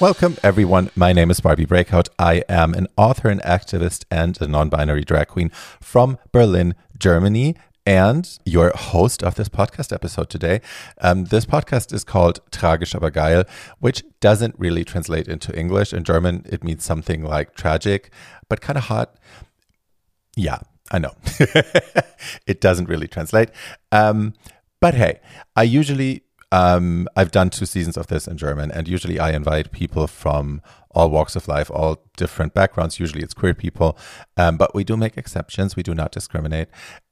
Welcome, everyone. My name is Barbie Breakout. I am an author and activist and a non binary drag queen from Berlin, Germany, and your host of this podcast episode today. Um, this podcast is called Tragisch aber geil, which doesn't really translate into English. In German, it means something like tragic, but kind of hot. Yeah, I know. it doesn't really translate. Um, but hey, I usually um, I've done two seasons of this in German, and usually I invite people from all walks of life, all different backgrounds. Usually it's queer people, um, but we do make exceptions. We do not discriminate.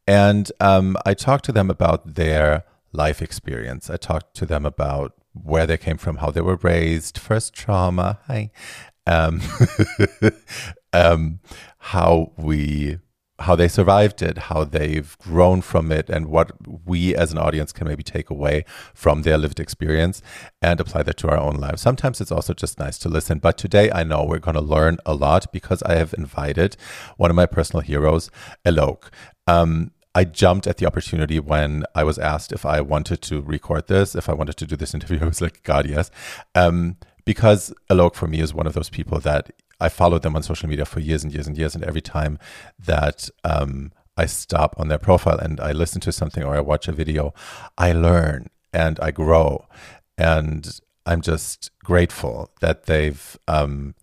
And um, I talk to them about their life experience. I talk to them about where they came from, how they were raised, first trauma, hi, um, um, how we how they survived it, how they've grown from it, and what we as an audience can maybe take away from their lived experience and apply that to our own lives. Sometimes it's also just nice to listen. But today I know we're going to learn a lot because I have invited one of my personal heroes, Alok. Um, I jumped at the opportunity when I was asked if I wanted to record this, if I wanted to do this interview. I was like, God, yes. Um, because Alok for me is one of those people that I followed them on social media for years and years and years, and every time that um, I stop on their profile and I listen to something or I watch a video, I learn and I grow, and I'm just grateful that they've um,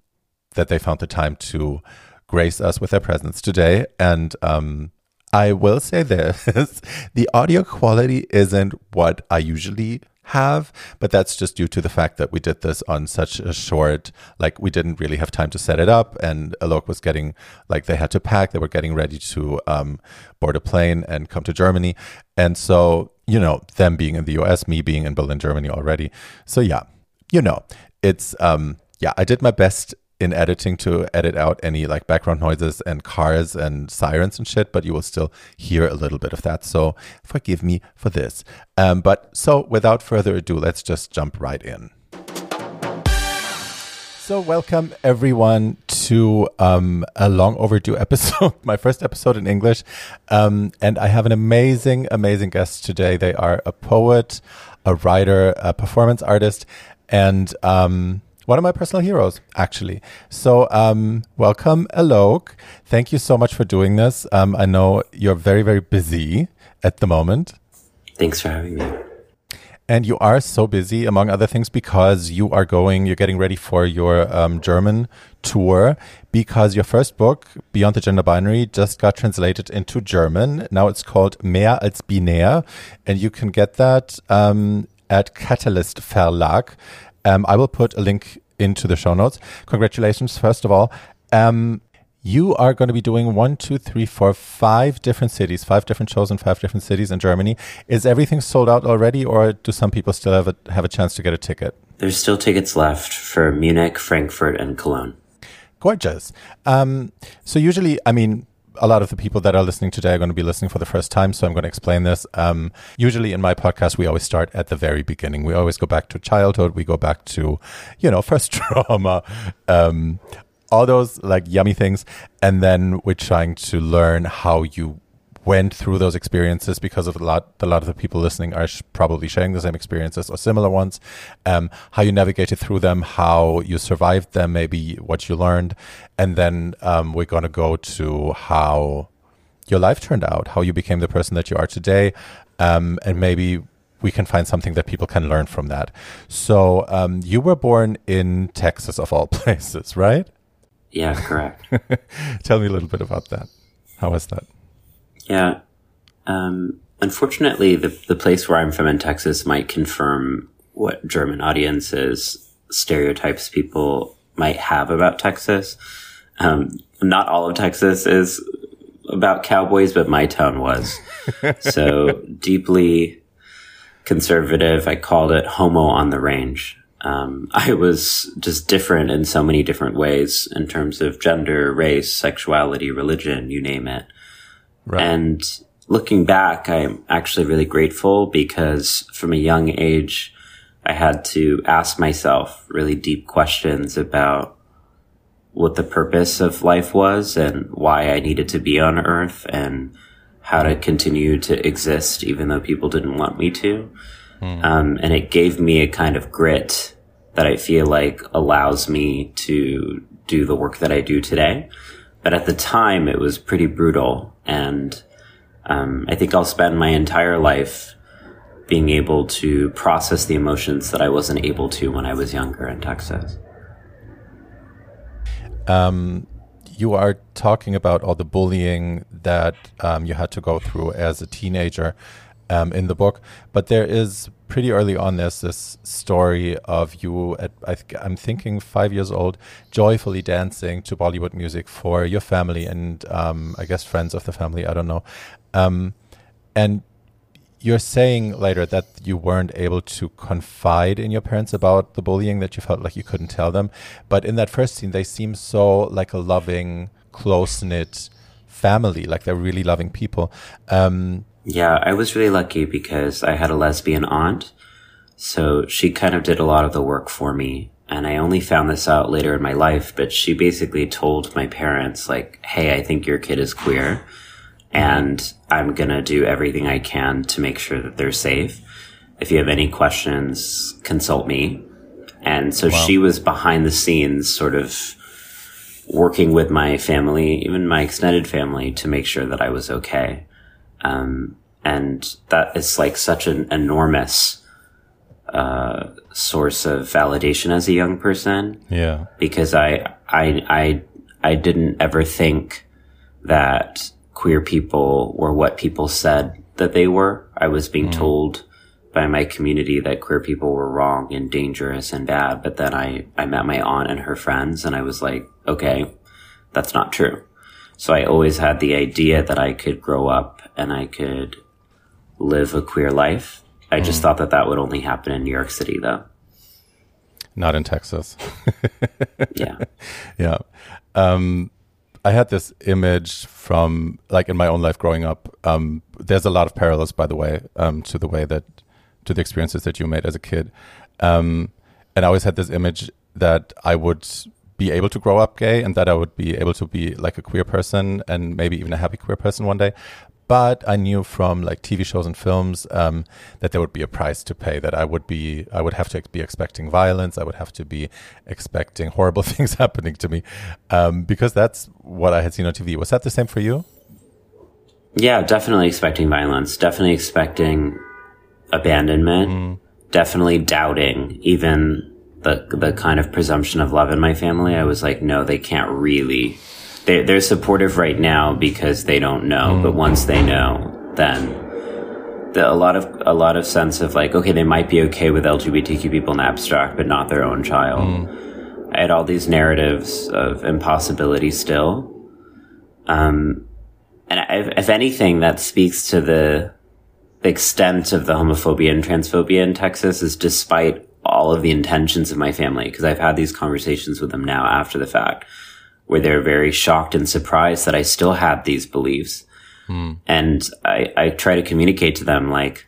that they found the time to grace us with their presence today. And um, I will say this: the audio quality isn't what I usually have, but that's just due to the fact that we did this on such a short, like we didn't really have time to set it up, and Alok was getting like they had to pack, they were getting ready to um, board a plane and come to Germany, and so you know them being in the U.S., me being in Berlin, Germany already, so yeah, you know it's um yeah, I did my best in editing to edit out any like background noises and cars and sirens and shit, but you will still hear a little bit of that. So forgive me for this. Um, but so without further ado, let's just jump right in. So, welcome everyone to um, a long overdue episode, my first episode in English. Um, and I have an amazing, amazing guest today. They are a poet, a writer, a performance artist, and um, one of my personal heroes, actually. So, um, welcome, Alok. Thank you so much for doing this. Um, I know you're very, very busy at the moment. Thanks for having me. And you are so busy, among other things, because you are going, you're getting ready for your um, German tour. Because your first book, Beyond the Gender Binary, just got translated into German. Now it's called Mehr als binär, and you can get that um, at Catalyst Verlag. Um, I will put a link into the show notes. Congratulations, first of all. Um, you are going to be doing one, two, three, four, five different cities, five different shows in five different cities in Germany. Is everything sold out already, or do some people still have a, have a chance to get a ticket? There's still tickets left for Munich, Frankfurt, and Cologne. Gorgeous. Um, so usually, I mean, a lot of the people that are listening today are going to be listening for the first time, so I'm going to explain this. Um, usually in my podcast, we always start at the very beginning. We always go back to childhood. We go back to, you know, first trauma, um, all those like yummy things, and then we're trying to learn how you went through those experiences because of a lot a lot of the people listening are sh- probably sharing the same experiences or similar ones. Um, how you navigated through them how you survived them maybe what you learned. And then um, we're going to go to how your life turned out how you became the person that you are today um, and maybe we can find something that people can learn from that. So um, you were born in texas of all places right? Yeah correct. Tell me a little bit about that. How was that yeah. Um, unfortunately, the, the place where I'm from in Texas might confirm what German audiences stereotypes people might have about Texas. Um, not all of Texas is about cowboys, but my town was. so deeply conservative. I called it homo on the range. Um, I was just different in so many different ways in terms of gender, race, sexuality, religion, you name it. Right. And looking back, I'm actually really grateful because from a young age, I had to ask myself really deep questions about what the purpose of life was and why I needed to be on earth and how to continue to exist even though people didn't want me to. Mm. Um, and it gave me a kind of grit that I feel like allows me to do the work that I do today. But at the time, it was pretty brutal. And um, I think I'll spend my entire life being able to process the emotions that I wasn't able to when I was younger in Texas. Um, you are talking about all the bullying that um, you had to go through as a teenager um, in the book, but there is pretty early on there's this story of you at I am thinking five years old, joyfully dancing to Bollywood music for your family and um, I guess friends of the family. I don't know, um, and you're saying later that you weren't able to confide in your parents about the bullying that you felt like you couldn't tell them but in that first scene they seem so like a loving close knit family like they're really loving people um, yeah i was really lucky because i had a lesbian aunt so she kind of did a lot of the work for me and i only found this out later in my life but she basically told my parents like hey i think your kid is queer and I'm going to do everything I can to make sure that they're safe. If you have any questions, consult me. And so wow. she was behind the scenes, sort of working with my family, even my extended family, to make sure that I was okay. Um, and that is like such an enormous uh, source of validation as a young person. Yeah, because I I I I didn't ever think that queer people were what people said that they were. I was being mm. told by my community that queer people were wrong and dangerous and bad. But then I, I met my aunt and her friends and I was like, okay, that's not true. So I always had the idea that I could grow up and I could live a queer life. I mm. just thought that that would only happen in New York City though. Not in Texas. yeah. Yeah. Um, I had this image from like in my own life growing up. Um, there's a lot of parallels, by the way, um, to the way that to the experiences that you made as a kid. Um, and I always had this image that I would be able to grow up gay and that I would be able to be like a queer person and maybe even a happy queer person one day. But I knew from like TV shows and films um, that there would be a price to pay. That I would be, I would have to be expecting violence. I would have to be expecting horrible things happening to me, um, because that's what I had seen on TV. Was that the same for you? Yeah, definitely expecting violence. Definitely expecting abandonment. Mm. Definitely doubting even the the kind of presumption of love in my family. I was like, no, they can't really they're, they're supportive right now because they don't know, mm. but once they know, then the, a lot of a lot of sense of like, okay, they might be okay with LGBTQ people in abstract, but not their own child. Mm. I had all these narratives of impossibility still. Um, and I, if anything, that speaks to the extent of the homophobia and transphobia in Texas is despite all of the intentions of my family, because I've had these conversations with them now after the fact where they're very shocked and surprised that I still have these beliefs. Mm. And I, I try to communicate to them, like,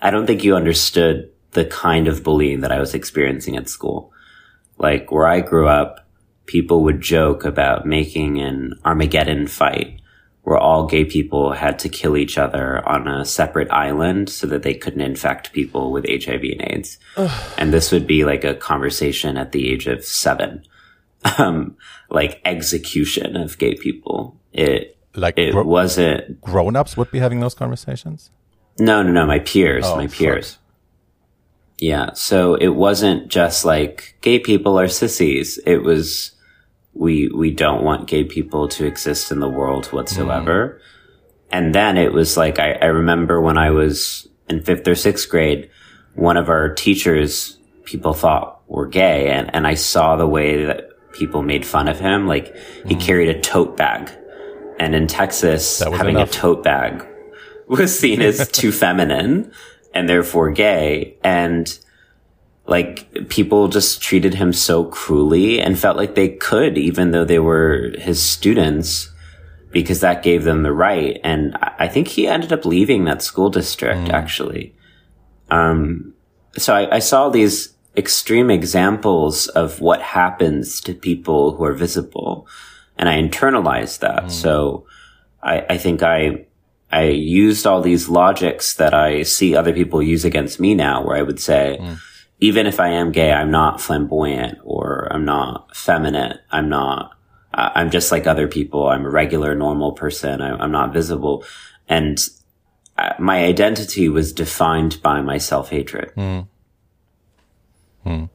I don't think you understood the kind of bullying that I was experiencing at school. Like where I grew up, people would joke about making an Armageddon fight where all gay people had to kill each other on a separate island so that they couldn't infect people with HIV and AIDS. and this would be like a conversation at the age of seven um, like execution of gay people. It like it gro- wasn't grown ups would be having those conversations. No, no, no. My peers, oh, my peers. Fuck. Yeah. So it wasn't just like gay people are sissies. It was we we don't want gay people to exist in the world whatsoever. Mm. And then it was like I, I remember when I was in fifth or sixth grade, one of our teachers people thought were gay and, and I saw the way that people made fun of him. Like he mm. carried a tote bag. And in Texas, having enough. a tote bag was seen as too feminine and therefore gay. And like people just treated him so cruelly and felt like they could, even though they were his students, because that gave them the right. And I think he ended up leaving that school district, mm. actually. Um, so I, I saw these extreme examples of what happens to people who are visible. And I internalized that. Mm. So I, I think I, I used all these logics that I see other people use against me now, where I would say, mm. Even if I am gay, I'm not flamboyant or I'm not feminine. I'm not, I'm just like other people. I'm a regular, normal person. I, am not visible. And uh, my identity was defined by my self hatred. Mm. Mm.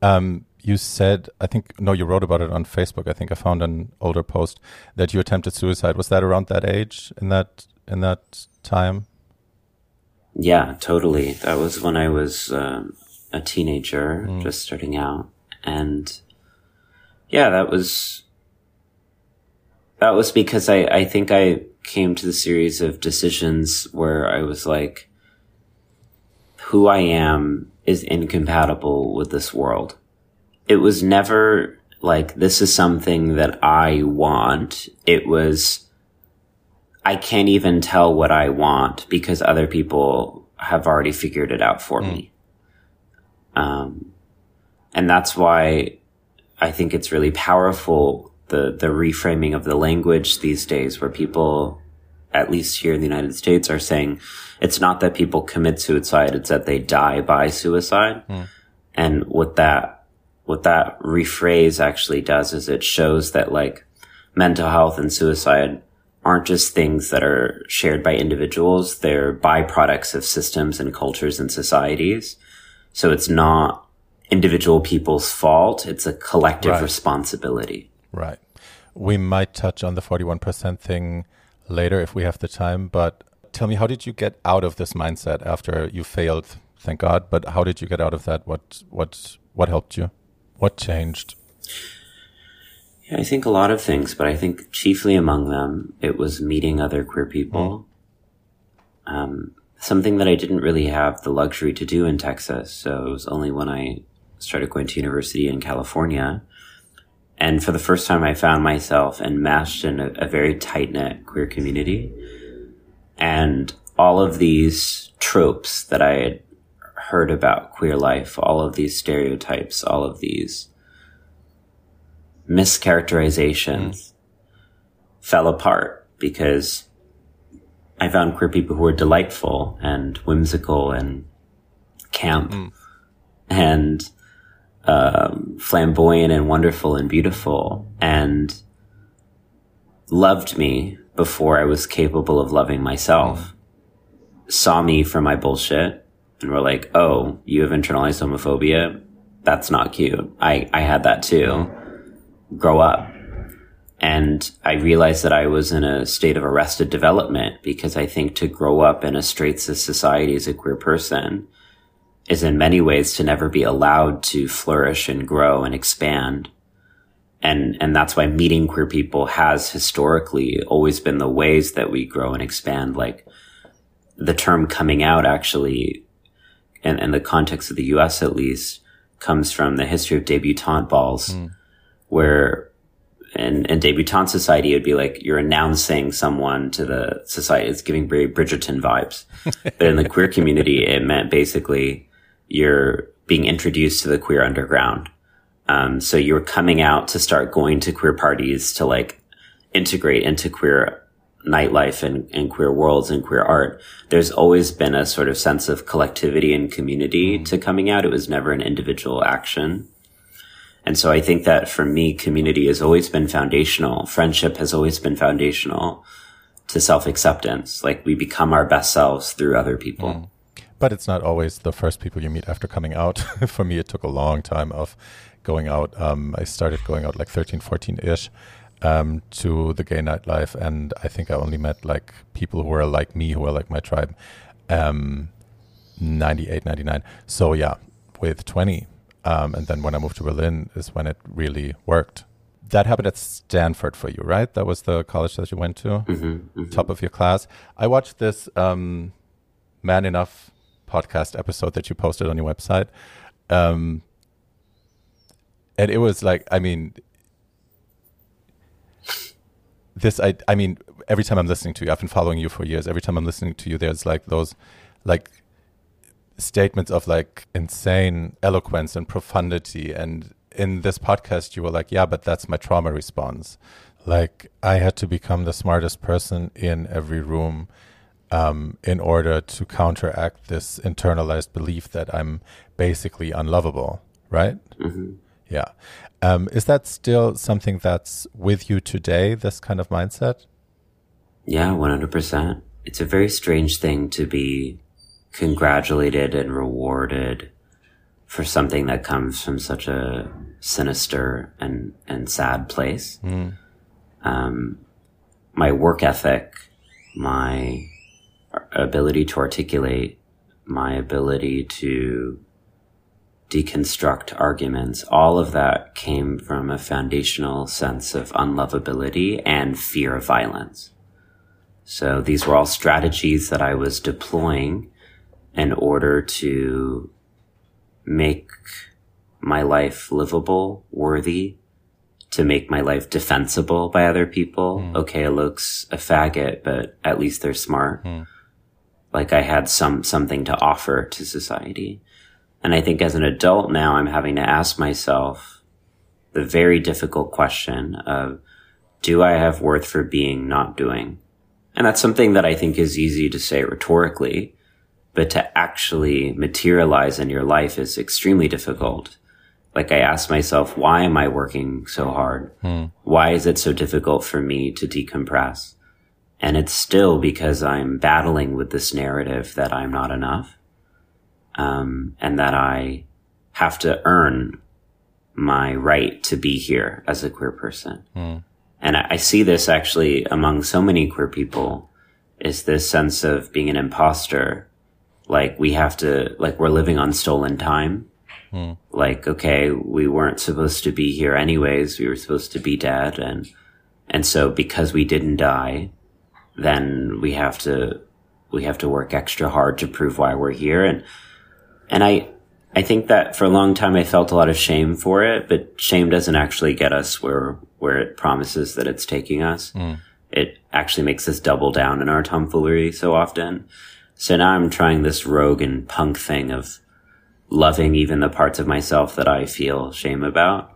Um, you said, I think, no, you wrote about it on Facebook. I think I found an older post that you attempted suicide. Was that around that age in that, in that time? Yeah, totally. That was when I was um, a teenager, mm. just starting out. And yeah, that was, that was because I, I think I came to the series of decisions where I was like, who I am is incompatible with this world. It was never like, this is something that I want. It was, I can't even tell what I want because other people have already figured it out for mm. me. Um, and that's why I think it's really powerful the the reframing of the language these days, where people, at least here in the United States, are saying it's not that people commit suicide; it's that they die by suicide. Mm. And what that what that rephrase actually does is it shows that like mental health and suicide aren't just things that are shared by individuals; they're byproducts of systems and cultures and societies. So it's not individual people's fault. It's a collective right. responsibility. Right. We might touch on the 41% thing later if we have the time, but tell me, how did you get out of this mindset after you failed? Thank God. But how did you get out of that? What, what, what helped you? What changed? Yeah, I think a lot of things, but I think chiefly among them, it was meeting other queer people. Mm. Um, something that I didn't really have the luxury to do in Texas. So it was only when I started going to university in California. And for the first time, I found myself enmeshed in a, a very tight knit queer community. And all of these tropes that I had heard about queer life, all of these stereotypes, all of these mischaracterizations mm. fell apart because I found queer people who were delightful and whimsical and camp mm. and um, flamboyant and wonderful and beautiful and loved me before I was capable of loving myself. Mm. Saw me for my bullshit and were like, "Oh, you have internalized homophobia. That's not cute. I I had that too. Grow up." And I realized that I was in a state of arrested development because I think to grow up in a straight cis society as a queer person is in many ways to never be allowed to flourish and grow and expand. And, and that's why meeting queer people has historically always been the ways that we grow and expand. Like the term coming out actually, in, in the context of the US at least, comes from the history of debutante balls, mm. where in, in debutante society, it'd be like you're announcing someone to the society. It's giving very Bridgerton vibes. but in the queer community, it meant basically you're being introduced to the queer underground. Um, so you're coming out to start going to queer parties to like integrate into queer nightlife and, and queer worlds and queer art. There's always been a sort of sense of collectivity and community mm. to coming out. It was never an individual action. And so I think that for me, community has always been foundational. Friendship has always been foundational to self acceptance. Like we become our best selves through other people. Mm. But it's not always the first people you meet after coming out. for me, it took a long time of going out. Um, I started going out like 13, 14 ish. Um, to the gay nightlife, and I think I only met like people who were like me, who were like my tribe, um, 98, 99. So yeah, with 20, um, and then when I moved to Berlin is when it really worked. That happened at Stanford for you, right? That was the college that you went to, mm-hmm, mm-hmm. top of your class. I watched this um, Man Enough podcast episode that you posted on your website. Um, and it was like, I mean, this, I, I mean, every time I'm listening to you, I've been following you for years. Every time I'm listening to you, there's like those, like statements of like insane eloquence and profundity. And in this podcast, you were like, yeah, but that's my trauma response. Like, I had to become the smartest person in every room. um, in order to counteract this internalized belief that I'm basically unlovable, right? hmm Yeah. Um, is that still something that's with you today, this kind of mindset? Yeah, 100%. It's a very strange thing to be congratulated and rewarded for something that comes from such a sinister and, and sad place. Um, my work ethic, my ability to articulate, my ability to deconstruct arguments, all of that came from a foundational sense of unlovability and fear of violence. So these were all strategies that I was deploying in order to make my life livable, worthy, to make my life defensible by other people. Hmm. Okay, it looks a faggot, but at least they're smart. Hmm. Like I had some, something to offer to society. And I think as an adult now, I'm having to ask myself the very difficult question of, do I have worth for being not doing? And that's something that I think is easy to say rhetorically, but to actually materialize in your life is extremely difficult. Like I ask myself, why am I working so hard? Why is it so difficult for me to decompress? And it's still because I'm battling with this narrative that I'm not enough. Um, and that I have to earn my right to be here as a queer person. And I, I see this actually among so many queer people is this sense of being an imposter. Like we have to, like we're living on stolen time. Hmm. Like, okay, we weren't supposed to be here anyways. We were supposed to be dead. And, and so because we didn't die, then we have to, we have to work extra hard to prove why we're here. And, and I, I think that for a long time I felt a lot of shame for it, but shame doesn't actually get us where, where it promises that it's taking us. Hmm. It actually makes us double down in our tomfoolery so often. So now I'm trying this rogue and punk thing of loving even the parts of myself that I feel shame about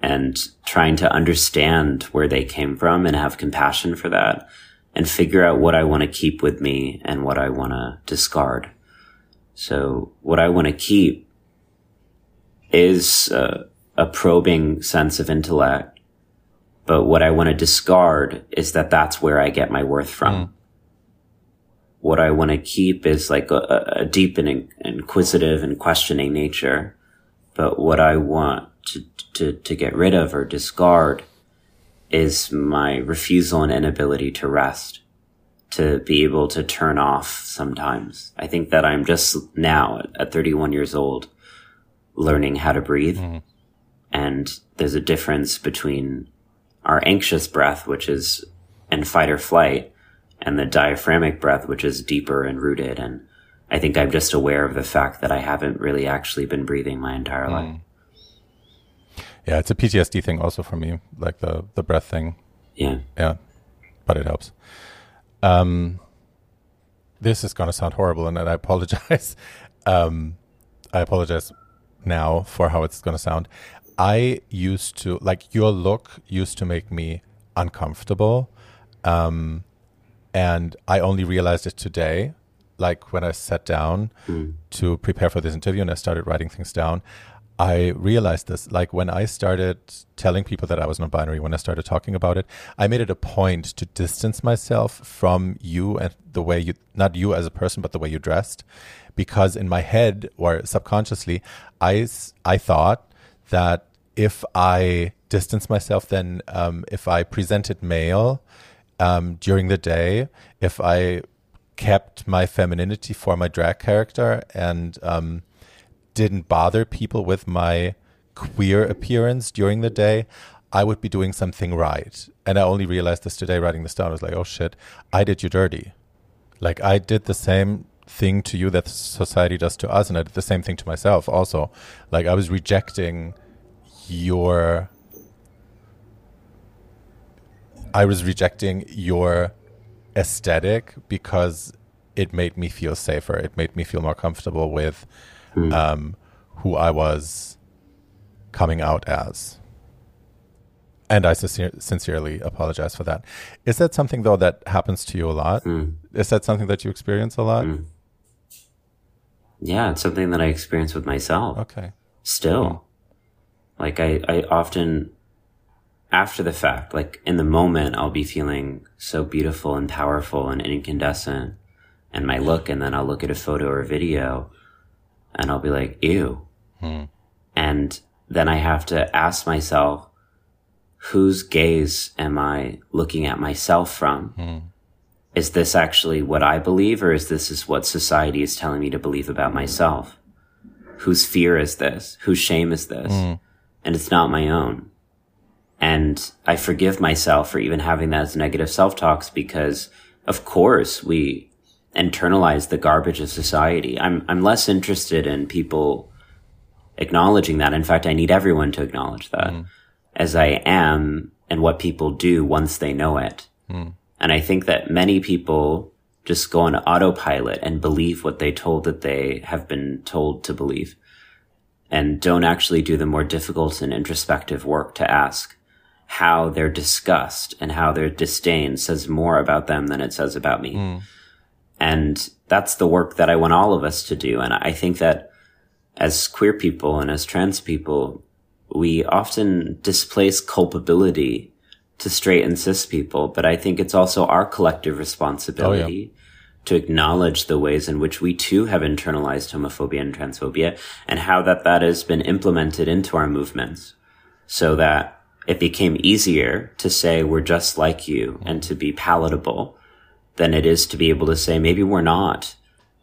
and trying to understand where they came from and have compassion for that and figure out what I want to keep with me and what I want to discard. So what I want to keep is uh, a probing sense of intellect. But what I want to discard is that that's where I get my worth from. What I want to keep is like a, a deep and inquisitive and questioning nature. But what I want to, to, to get rid of or discard is my refusal and inability to rest to be able to turn off sometimes. I think that I'm just now at 31 years old learning how to breathe. Mm-hmm. And there's a difference between our anxious breath, which is in fight or flight, and the diaphragmic breath, which is deeper and rooted. And I think I'm just aware of the fact that I haven't really actually been breathing my entire life. Yeah, it's a PTSD thing also for me, like the the breath thing. Yeah. Yeah, but it helps. Um, this is going to sound horrible, and I apologize. Um, I apologize now for how it's going to sound. I used to like your look used to make me uncomfortable, um, and I only realized it today. Like when I sat down to prepare for this interview and I started writing things down, I realized this. Like when I started telling people that I was non binary, when I started talking about it, I made it a point to distance myself from you and the way you, not you as a person, but the way you dressed. Because in my head or subconsciously, I, I thought that if I distance myself, then um, if I presented male um, during the day, if I kept my femininity for my drag character and um, didn't bother people with my queer appearance during the day, I would be doing something right. And I only realized this today writing this down. I was like, oh shit, I did you dirty. Like I did the same thing to you that society does to us, and I did the same thing to myself also. Like I was rejecting your I was rejecting your aesthetic because it made me feel safer. It made me feel more comfortable with um, who I was coming out as. And I sincer- sincerely apologize for that. Is that something though that happens to you a lot? Mm. Is that something that you experience a lot? Mm. Yeah, it's something that I experience with myself. Okay. Still. Like I, I often after the fact, like in the moment I'll be feeling so beautiful and powerful and incandescent and my look and then I'll look at a photo or a video and I'll be like, ew. Hmm. And then I have to ask myself, whose gaze am I looking at myself from? Hmm. Is this actually what I believe or is this is what society is telling me to believe about myself? Whose fear is this? Whose shame is this? Hmm. And it's not my own. And I forgive myself for even having that as negative self-talks because of course we internalize the garbage of society. I'm, I'm less interested in people acknowledging that. In fact, I need everyone to acknowledge that mm-hmm. as I am and what people do once they know it. Mm. And I think that many people just go on autopilot and believe what they told that they have been told to believe and don't actually do the more difficult and introspective work to ask how their disgust and how their disdain says more about them than it says about me. Hmm. And that's the work that I want all of us to do. And I think that as queer people and as trans people, we often displace culpability to straight and cis people, but I think it's also our collective responsibility oh, to acknowledge the ways in which we too have internalized homophobia and transphobia and how that that has been implemented into our movements so that it became easier to say we're just like you and to be palatable than it is to be able to say maybe we're not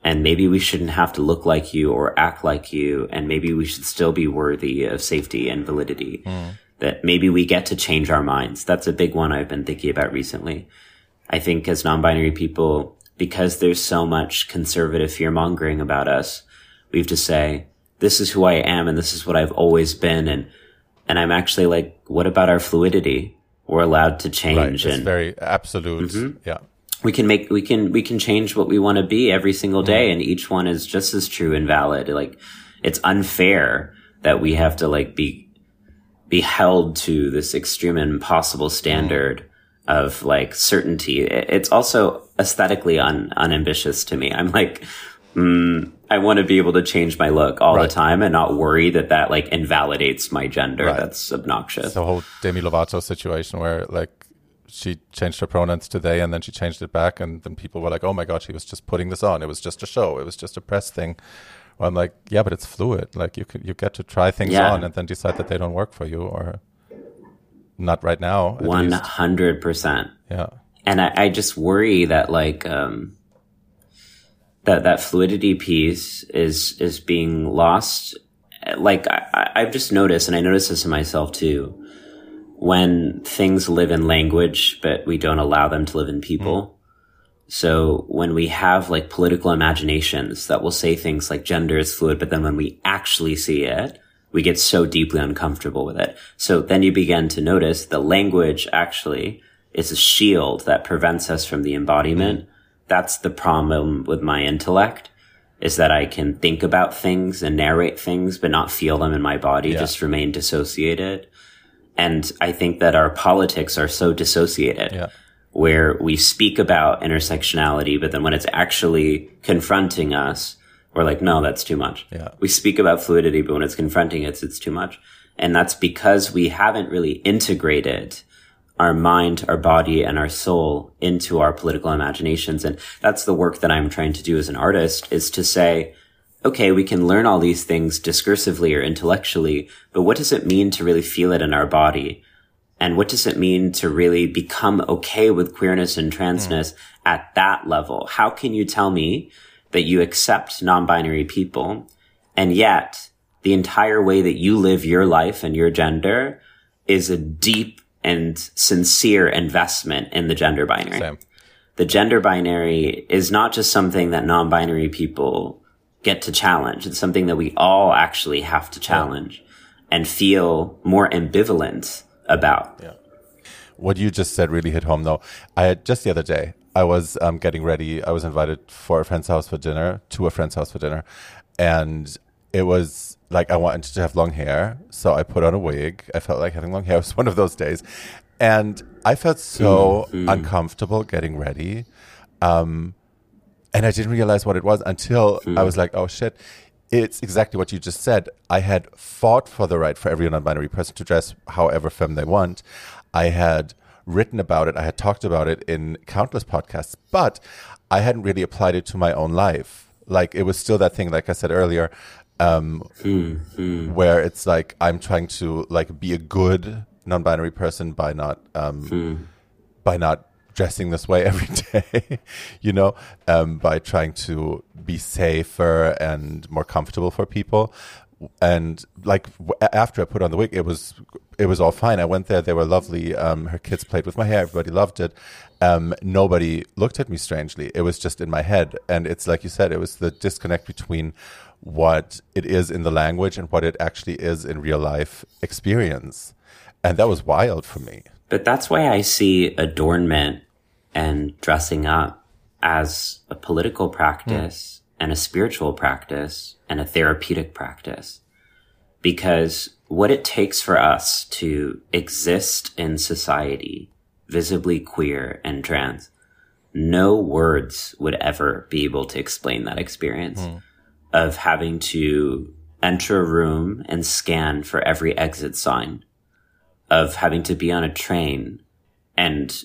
and maybe we shouldn't have to look like you or act like you and maybe we should still be worthy of safety and validity. Mm. That maybe we get to change our minds. That's a big one i've been thinking about recently. I think as non-binary people because there's so much conservative fear mongering about us we have to say this is who i am and this is what i've always been and and i'm actually like what about our fluidity we're allowed to Right. change It's and very absolute. Mm-hmm. Yeah. we can make we can we can change what we want to be every single day mm-hmm. and each one is just as true and valid like it's unfair that we have to like be be held to this extreme and impossible mm-hmm. standard of like certainty it's also aesthetically un, unambitious to me i'm like mm, i want to be able to change my look all Right. the time and not worry that that like invalidates my gender Right. that's obnoxious the whole Demi Lovato situation where like she changed her pronouns today and then she changed it back and then people were like, oh my god, she was just putting this on. It was just a show. It was just a press thing. Well, I'm like, yeah, but it's fluid. Like you could, you get to try things Yeah. on and then decide that they don't work for you or not right now. One hundred percent. Yeah. and I, I just worry that like um that that fluidity piece is is being lost. Like I, i've just noticed and i notice this in myself too when things live in language but we don't allow them to live in people. Mm-hmm. So when we have like political imaginations that will say things like gender is fluid but then when we actually see it we get so deeply uncomfortable with it. So then you begin to notice the language actually is a shield that prevents us from the embodiment. That's the problem with my intellect is that I can think about things and narrate things, but not feel them in my body, Yeah. just remain dissociated. And I think that our politics are so dissociated Yeah. where we speak about intersectionality, but then when it's actually confronting us, we're like, no, that's too much. Yeah. We speak about fluidity, but when it's confronting us, it's too much. And that's because we haven't really integrated our mind, our body, and our soul into our political imaginations. And that's the work that I'm trying to do as an artist is to say, okay, we can learn all these things discursively or intellectually, but what does it mean to really feel it in our body? And what does it mean to really become okay with queerness and transness hmm. at that level? How can you tell me that you accept non-binary people and yet the entire way that you live your life and your gender is a deep and sincere investment in the gender binary? Same. the gender binary is not just something that non-binary people get to challenge. It's something that we all actually have to challenge and feel more ambivalent about. Yeah. What you just said really hit home, though. I had just the other day, I was um, getting ready. I was invited for a friend's house for dinner, to a friend's house for dinner, and it was like I wanted to have long hair, so I put on a wig. I felt like having long hair. It was one of those days, and I felt so Mm-hmm. uncomfortable getting ready. Um, and I didn't realize what it was until I was like, oh shit. It's exactly what you just said. I had fought for the right for every non binary person to dress however femme they want. I had written about it. I had talked about it in countless podcasts, but I hadn't really applied it to my own life. Like it was still that thing, like I said earlier, um, where it's like I'm trying to like be a good non-binary person by not um, by not dressing this way every day, you know, um, by trying to be safer and more comfortable for people. And like w- after I put on the wig, it was it was all fine. I went there; they were lovely. Um, her kids played with my hair; everybody loved it. Um, nobody looked at me strangely. It was just in my head, and it's like you said, it was the disconnect between what it is in the language and what it actually is in real life experience, and that was wild for me. But that's why I see adornment and dressing up as a political practice hmm. and a spiritual practice and a therapeutic practice. Because what it takes for us to exist in society, visibly queer and trans, no words would ever be able to explain that experience hmm. Of having to enter a room and scan for every exit sign of having to be on a train and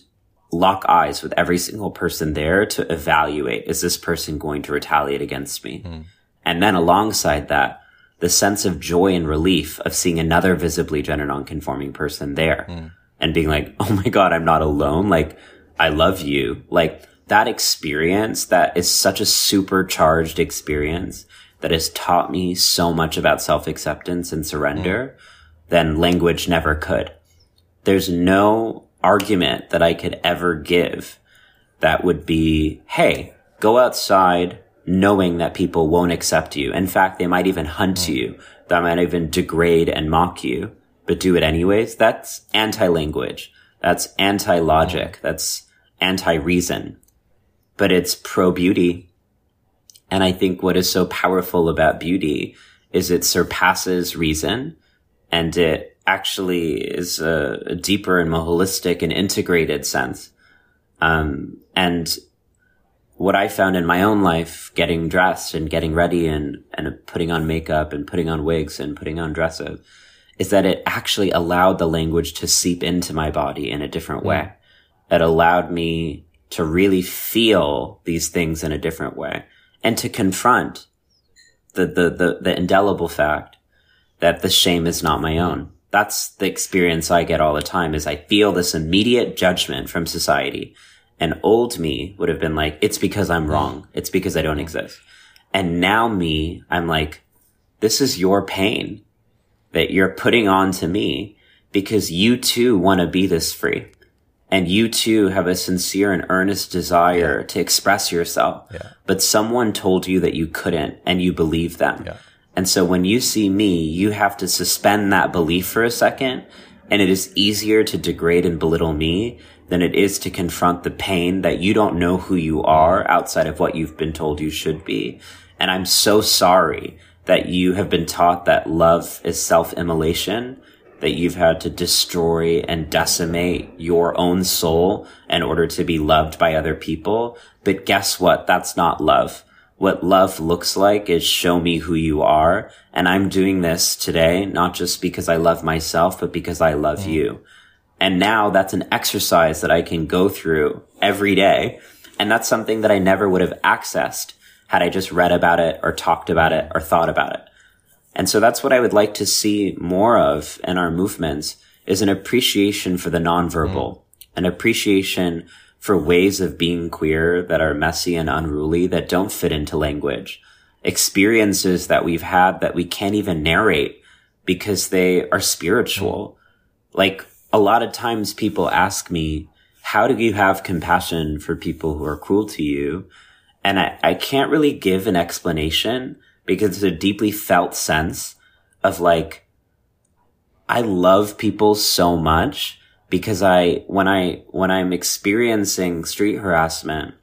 lock eyes with every single person there to evaluate is this person going to retaliate against me? Hmm. And then alongside that, the sense of joy and relief of seeing another visibly gender nonconforming person there hmm. and being like, oh my God, I'm not alone. Like, I love you. Like, that experience that is such a supercharged experience that has taught me so much about self acceptance and surrender mm. than language never could. There's no argument that I could ever give that would be, hey, go outside knowing that people won't accept you. In fact, they might even hunt mm. you. That might even degrade and mock you, but do it anyways. That's anti-language. That's anti-logic. Mm. That's anti-reason, but it's pro-beauty. And I think what is so powerful about beauty is it surpasses reason and it actually is a, a deeper and more holistic and integrated sense. Um, and what I found in my own life, getting dressed and getting ready and, and putting on makeup and putting on wigs and putting on dresses is that it actually allowed the language to seep into my body in a different way. It allowed me to really feel these things in a different way and to confront the, the, the, the indelible fact that the shame is not my own. That's the experience I get all the time is I feel this immediate judgment from society. And old me would have been like, it's because I'm wrong. It's because I don't exist. And now me, I'm like, this is your pain that you're putting on to me because you too want to be this free. And you too have a sincere and earnest desire to express yourself. Yeah. But someone told you that you couldn't and you believe them. Yeah. And so when you see me, you have to suspend that belief for a second. And it is easier to degrade and belittle me than it is to confront the pain that you don't know who you are outside of what you've been told you should be. And I'm so sorry that you have been taught that love is self-immolation, that you've had to destroy and decimate your own soul in order to be loved by other people. But guess what? That's not love. What love looks like is show me who you are. And I'm doing this today, not just because I love myself, but because I love mm. you. And now that's an exercise that I can go through every day. And that's something that I never would have accessed had I just read about it or talked about it or thought about it. And so that's what I would like to see more of in our movements is an appreciation for the nonverbal, an appreciation for ways of being queer that are messy and unruly that don't fit into language, experiences that we've had that we can't even narrate because they are spiritual. Like a lot of times people ask me, how do you have compassion for people who are cruel to you? And I, I can't really give an explanation because it's a deeply felt sense of like, I love people so much because I, when I, when I'm experiencing street harassment,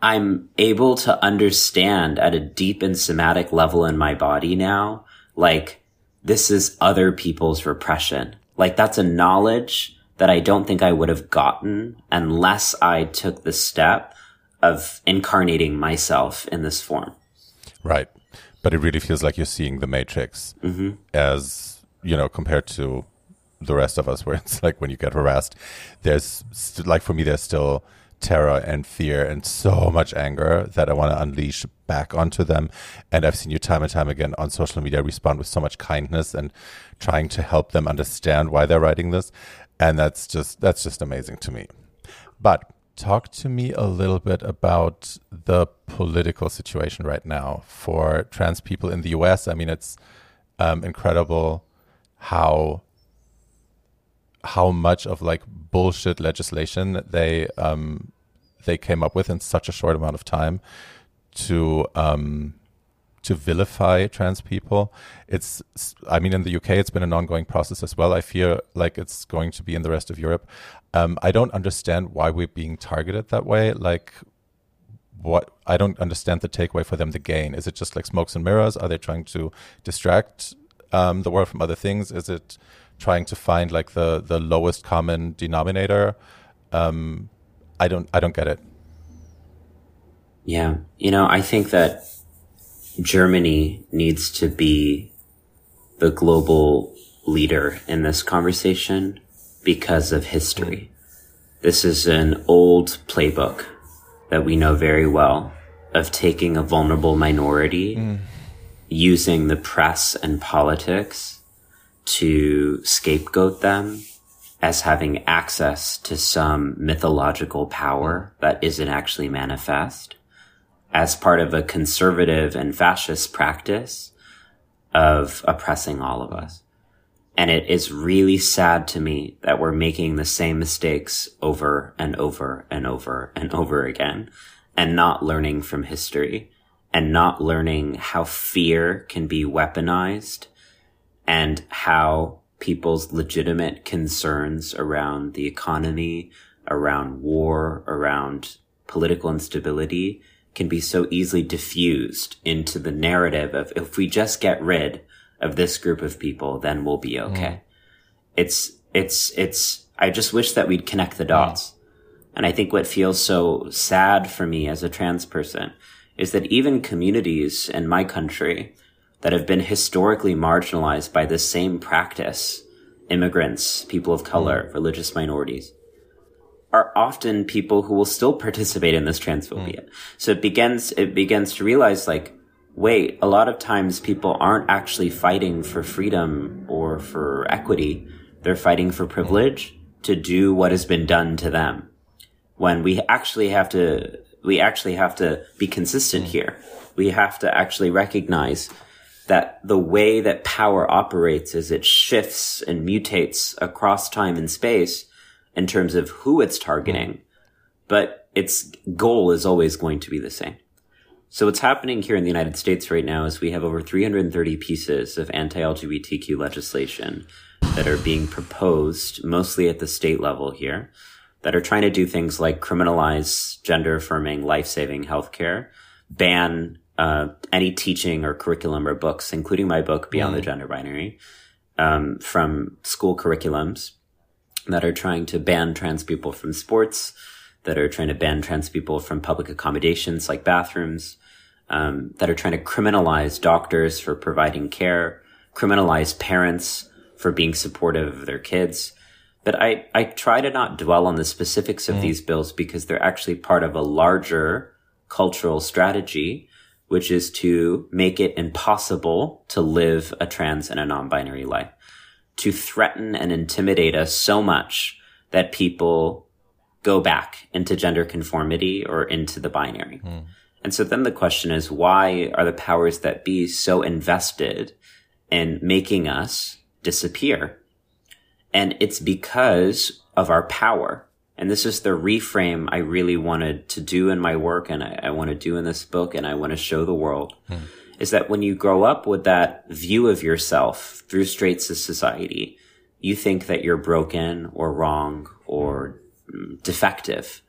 I'm able to understand at a deep and somatic level in my body now, like this is other people's repression. Like that's a knowledge that I don't think I would have gotten unless I took the step of incarnating myself in this form. Right. But it really feels like you're seeing the matrix Mm-hmm. as, you know, compared to the rest of us, where it's like when you get harassed, there's st- like for me, there's still terror and fear and so much anger that I want to unleash back onto them. And I've seen you time and time again on social media respond with so much kindness and trying to help them understand why they're writing this. And that's just, that's just amazing to me. But talk to me a little bit about the political situation right now for trans people in the US. I mean, it's um, incredible how how much of like bullshit legislation they um, they came up with in such a short amount of time to um, to vilify trans people. It's, I mean, in the UK, it's been an ongoing process as well. I feel like it's going to be in the rest of Europe. Um, I don't understand why we're being targeted that way. Like, what I don't understand the takeaway for them to gain. Is it just like smokes and mirrors? Are they trying to distract um, the world from other things? Is it trying to find like the the lowest common denominator? Um, I don't I don't get it. Yeah. You know, I think that Germany needs to be the global leader in this conversation because of history. This is an old playbook that we know very well of taking a vulnerable minority, mm. using the press and politics to scapegoat them as having access to some mythological power that isn't actually manifest as part of a conservative and fascist practice of oppressing all of us. And it is really sad to me that we're making the same mistakes over and over and over and over again and not learning from history and not learning how fear can be weaponized and how people's legitimate concerns around the economy, around war, around political instability can be so easily diffused into the narrative of if we just get rid of this group of people, then we'll be mm. okay. It's, it's, it's, I just wish that we'd connect the mm. dots. And I think what feels so sad for me as a trans person is that even communities in my country that have been historically marginalized by this same practice, immigrants, people of mm. color, religious minorities, are often people who will still participate in this transphobia. Mm. So it begins, it begins to realize like, wait, a lot of times people aren't actually fighting for freedom or for equity. They're fighting for mm. privilege to do what has been done to them. When we actually have to, we actually have to be consistent mm. here. We have to actually recognize that the way that power operates is it shifts and mutates across time and space in terms of who it's targeting, but its goal is always going to be the same. So what's happening here in the United States right now is we have over 330 pieces of anti-LGBTQ legislation that are being proposed mostly at the state level here that are trying to do things like criminalize gender affirming life-saving healthcare, ban uh, any teaching or curriculum or books, including my book Beyond the Gender Binary, um, from school curriculums that are trying to ban trans people from sports, that are trying to ban trans people from public accommodations like bathrooms, um, that are trying to criminalize doctors for providing care, criminalize parents for being supportive of their kids. But I, I try to not dwell on the specifics of these bills because they're actually part of a larger cultural strategy, which is to make it impossible to live a trans and a non-binary life to threaten and intimidate us so much that people go back into gender conformity or into the binary. Hmm. And so then the question is, why are the powers that be so invested in making us disappear? And it's because of our power. And this is the reframe I really wanted to do in my work and I, I want to do in this book and I want to show the world hmm. Is that when you grow up with that view of yourself through straight society, you think that you're broken or wrong or mm, defective.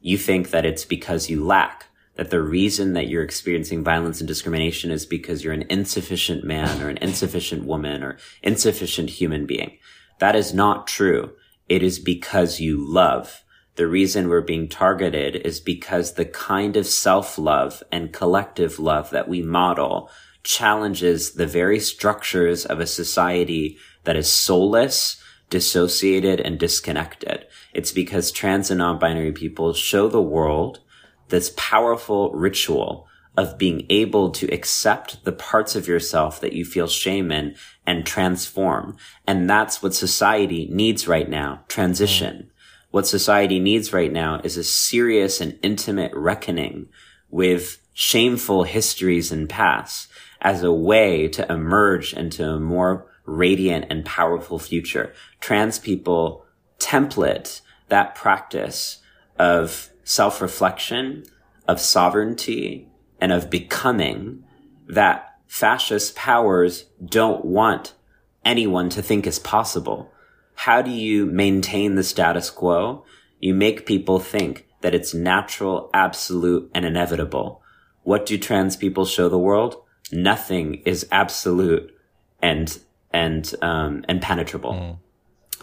You think that it's because you lack. that the reason that you're experiencing violence and discrimination is because you're an insufficient man or an insufficient woman or insufficient human being. That is not true. It is because you love. The reason we're being targeted is because the kind of self-love and collective love that we model challenges the very structures of a society that is soulless, dissociated, and disconnected. It's because trans and non-binary people show the world this powerful ritual of being able to accept the parts of yourself that you feel shame in and transform. And that's what society needs right now. Transition. Mm. What society needs right now is a serious and intimate reckoning with shameful histories and pasts as a way to emerge into a more radiant and powerful future. Trans people template that practice of self-reflection, of sovereignty, and of becoming that fascist powers don't want anyone to think is possible. How do you maintain the status quo? You make people think that it's natural, absolute, and inevitable. What do trans people show the world? Nothing is absolute and and um, and penetrable. Mm.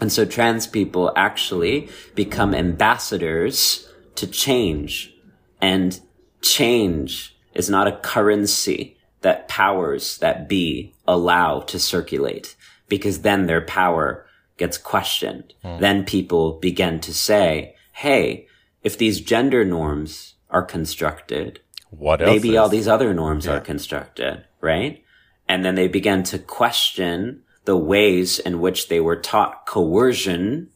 And so trans people actually become ambassadors to change. And change is not a currency that powers that be allow to circulate because then their power gets questioned. Hmm. Then people begin to say, Hey, if these gender norms are constructed, what maybe is? all these other norms yeah. are constructed, right? And then they begin to question the ways in which they were taught coercion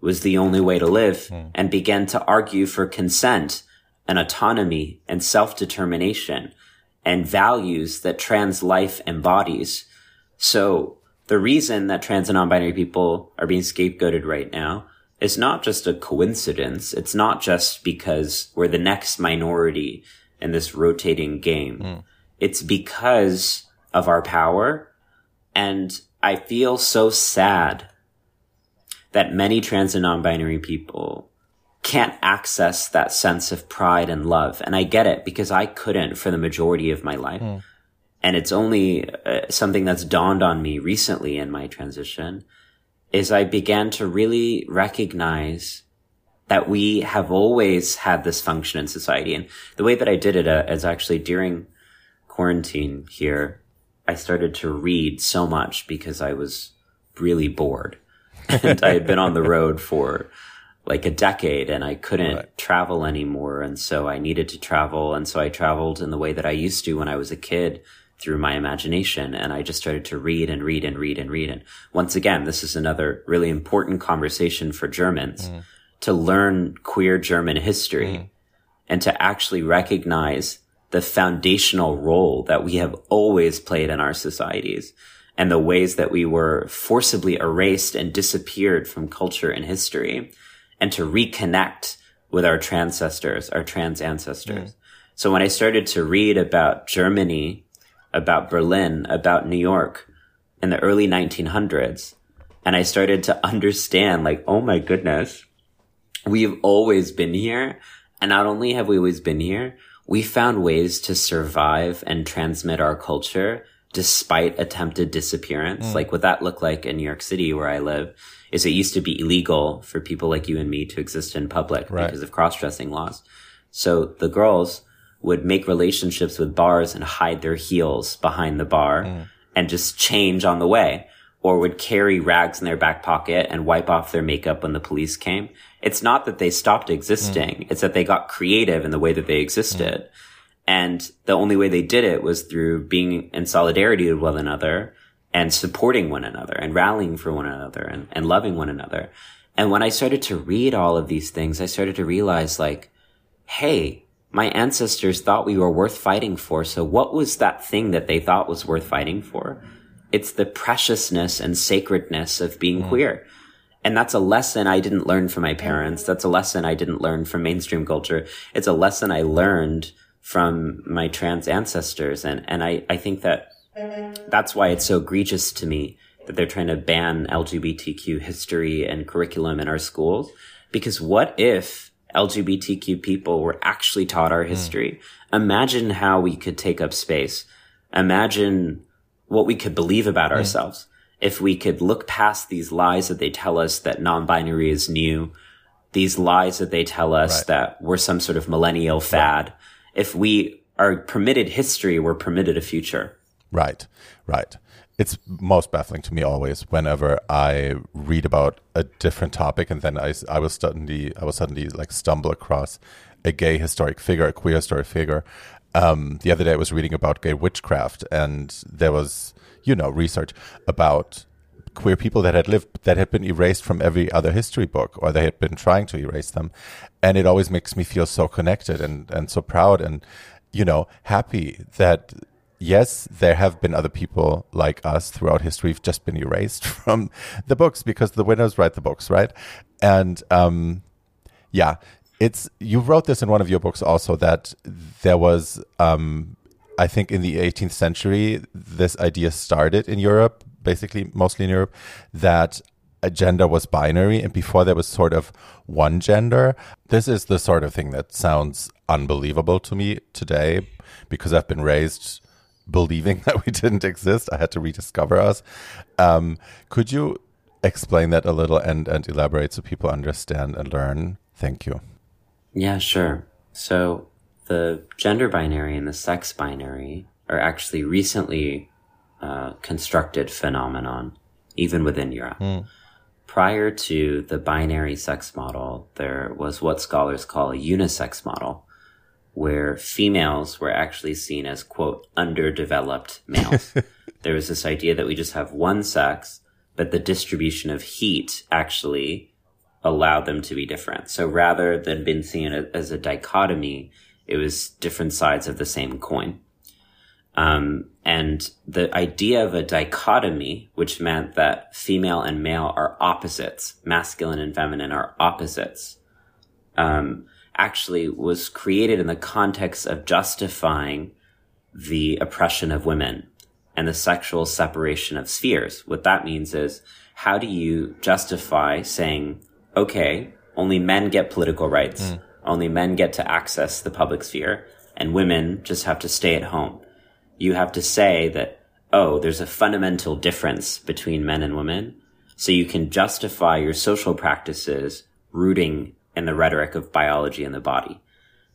was the only way to live mm. and began to argue for consent and autonomy and self-determination and values that trans life embodies. So the reason that trans and non-binary people are being scapegoated right now is not just a coincidence. It's not just because we're the next minority in this rotating game. Mm. It's because of our power. And I feel so sad that many trans and non-binary people can't access that sense of pride and love. And I get it because I couldn't for the majority of my life. Mm. And it's only uh, something that's dawned on me recently in my transition is I began to really recognize that we have always had this function in society. And the way that I did it uh, is actually during quarantine here, I started to read so much because I was really bored and I had been on the road for like a decade and I couldn't right. travel anymore. And so I needed to travel. And so I traveled in the way that I used to when I was a kid through my imagination. And I just started to read and read and read and read. And once again, this is another really important conversation for Germans mm. to learn queer German history mm. and to actually recognize the foundational role that we have always played in our societies and the ways that we were forcibly erased and disappeared from culture and history and to reconnect with our transcestors, our trans ancestors. Mm. So when I started to read about Germany, about Berlin, about New York in the early 1900s, and I started to understand like, oh my goodness, we've always been here. And not only have we always been here, we found ways to survive and transmit our culture despite attempted disappearance. Mm. Like what that looked like in New York City where I live is it used to be illegal for people like you and me to exist in public right. because of cross-dressing laws. So the girls would make relationships with bars and hide their heels behind the bar mm. and just change on the way or would carry rags in their back pocket and wipe off their makeup when the police came. It's not that they stopped existing. Mm. It's that they got creative in the way that they existed. Mm. And the only way they did it was through being in solidarity with one another and supporting one another and rallying for one another and, and loving one another. And when I started to read all of these things, I started to realize like, hey, my ancestors thought we were worth fighting for. So what was that thing that they thought was worth fighting for? It's the preciousness and sacredness of being mm. queer. And that's a lesson I didn't learn from my parents. That's a lesson I didn't learn from mainstream culture. It's a lesson I learned from my trans ancestors. And, and I, I think that that's why it's so egregious to me that they're trying to ban LGBTQ history and curriculum in our schools. Because what if LGBTQ people were actually taught our history, mm. imagine how we could take up space. Imagine what we could believe about mm. ourselves if we could look past these lies that they tell us that non-binary is new, these lies that they tell us right. that we're some sort of millennial fad. Right. If we are permitted history, we're permitted a future. Right, right. It's most baffling to me always whenever I read about a different topic and then I, I will suddenly I will suddenly like stumble across a gay historic figure, a queer historic figure. Um, the other day I was reading about gay witchcraft and there was you know research about queer people that had lived that had been erased from every other history book or they had been trying to erase them and it always makes me feel so connected and and so proud and you know happy that yes there have been other people like us throughout history who've just been erased from the books because the winners write the books right and um yeah it's you wrote this in one of your books also that there was um I think in the 18th century, this idea started in Europe, basically mostly in Europe, that a gender was binary and before there was sort of one gender. This is the sort of thing that sounds unbelievable to me today because I've been raised believing that we didn't exist. I had to rediscover us. Um, could you explain that a little and, and elaborate so people understand and learn? Thank you. Yeah, sure. So the gender binary and the sex binary are actually recently uh, constructed phenomenon, even within Europe. Mm. Prior to the binary sex model, there was what scholars call a unisex model, where females were actually seen as, quote, underdeveloped males. there was this idea that we just have one sex, but the distribution of heat actually allowed them to be different. So rather than being seen as a dichotomy, it was different sides of the same coin. Um, and the idea of a dichotomy, which meant that female and male are opposites, masculine and feminine are opposites, um, actually was created in the context of justifying the oppression of women and the sexual separation of spheres. What that means is, how do you justify saying, okay, only men get political rights? Mm only men get to access the public sphere and women just have to stay at home. You have to say that, oh, there's a fundamental difference between men and women. So you can justify your social practices rooting in the rhetoric of biology and the body.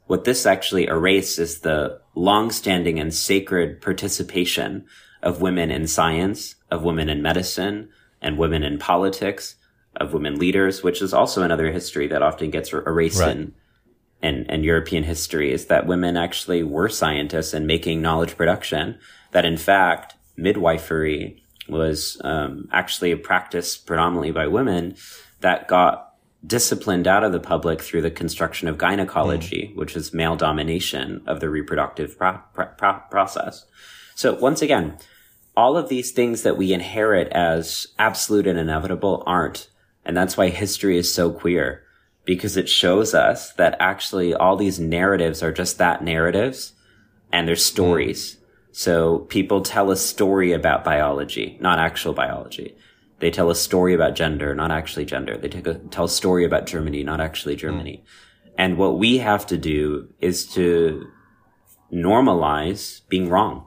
What this actually erases is the long-standing and sacred participation of women in science, of women in medicine, and women in politics, of women leaders, which is also another history that often gets erased right. in and, and European history is that women actually were scientists and making knowledge production. That in fact, midwifery was um, actually a practice predominantly by women that got disciplined out of the public through the construction of gynecology, mm. which is male domination of the reproductive pro- pro- process. So once again, all of these things that we inherit as absolute and inevitable aren't. And that's why history is so queer because it shows us that actually all these narratives are just that narratives and they're stories. Mm. So people tell a story about biology, not actual biology. They tell a story about gender, not actually gender. They a, tell a story about Germany, not actually Germany. Mm. And what we have to do is to normalize being wrong.